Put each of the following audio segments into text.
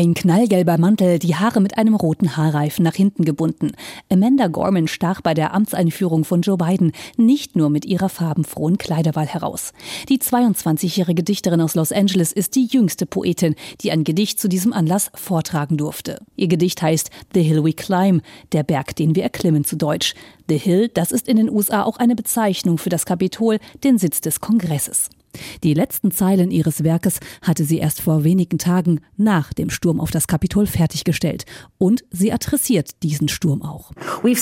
Ein knallgelber Mantel, die Haare mit einem roten Haarreifen nach hinten gebunden. Amanda Gorman stach bei der Amtseinführung von Joe Biden nicht nur mit ihrer farbenfrohen Kleiderwahl heraus. Die 22-jährige Dichterin aus Los Angeles ist die jüngste Poetin, die ein Gedicht zu diesem Anlass vortragen durfte. Ihr Gedicht heißt The Hill We Climb, der Berg, den wir erklimmen zu Deutsch. The Hill, das ist in den USA auch eine Bezeichnung für das Kapitol, den Sitz des Kongresses. Die letzten Zeilen ihres Werkes hatte sie erst vor wenigen Tagen nach dem Sturm auf das Kapitol fertiggestellt. Und sie adressiert diesen Sturm auch. Wir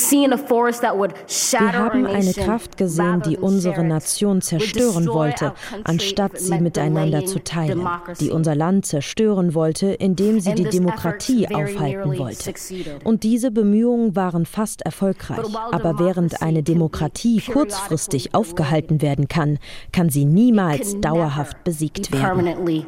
haben eine Kraft gesehen, die unsere Nation zerstören wollte, anstatt sie miteinander zu teilen, die unser Land zerstören wollte, indem sie die Demokratie aufhalten wollte. Und diese Bemühungen waren fast erfolgreich. Aber während eine Demokratie kurzfristig aufgehalten werden kann, kann sie niemals niemals dauerhaft besiegt werden.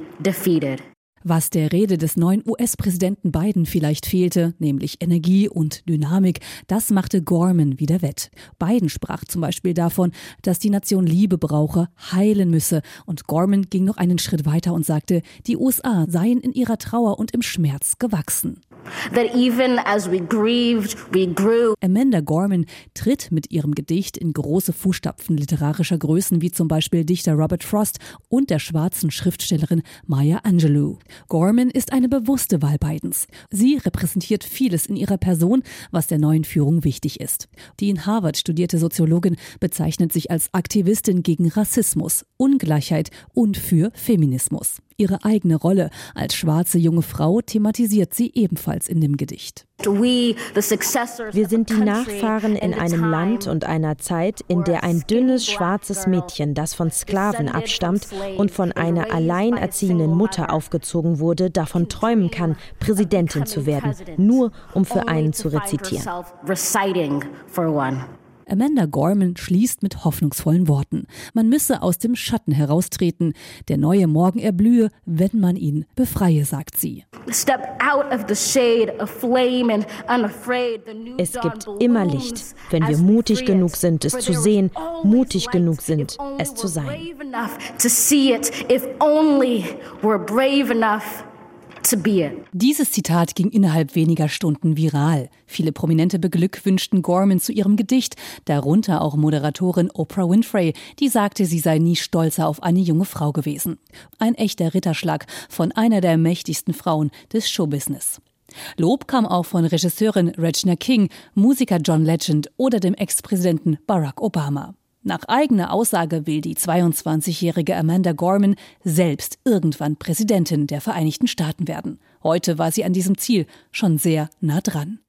Was der Rede des neuen US-Präsidenten Biden vielleicht fehlte, nämlich Energie und Dynamik, das machte Gorman wieder wett. Biden sprach zum Beispiel davon, dass die Nation Liebe brauche, heilen müsse. Und Gorman ging noch einen Schritt weiter und sagte, die USA seien in ihrer Trauer und im Schmerz gewachsen. Grieved, Amanda Gorman tritt mit ihrem Gedicht in große Fußstapfen literarischer Größen wie zum Beispiel Dichter Robert Frost und der schwarzen Schriftstellerin Maya Angelou. Gorman ist eine bewusste Wahl Bidens. Sie repräsentiert vieles in ihrer Person, was der neuen Führung wichtig ist. Die in Harvard studierte Soziologin bezeichnet sich als Aktivistin gegen Rassismus, Ungleichheit und für Feminismus. Ihre eigene Rolle als schwarze junge Frau thematisiert sie ebenfalls in dem Gedicht. Wir sind die Nachfahren in einem Land und einer Zeit, in der ein dünnes schwarzes Mädchen, das von Sklaven abstammt und von einer alleinerziehenden Mutter aufgezogen wurde, davon träumen kann, Präsidentin zu werden, nur um für einen zu rezitieren. Amanda Gorman schließt mit hoffnungsvollen Worten. Man müsse aus dem Schatten heraustreten. Der neue Morgen erblühe, wenn man ihn befreie, sagt sie. Es gibt immer Licht, wenn wir mutig genug sind, es zu sehen, mutig genug sind, es zu sein. Dieses Zitat ging innerhalb weniger Stunden viral. Viele Prominente beglückwünschten Gorman zu ihrem Gedicht, darunter auch Moderatorin Oprah Winfrey, die sagte, sie sei nie stolzer auf eine junge Frau gewesen. Ein echter Ritterschlag von einer der mächtigsten Frauen des Showbusiness. Lob kam auch von Regisseurin Regina King, Musiker John Legend oder dem Ex-Präsidenten Barack Obama. Nach eigener Aussage will die 22-jährige Amanda Gorman selbst irgendwann Präsidentin der Vereinigten Staaten werden. Heute war sie an diesem Ziel schon sehr nah dran.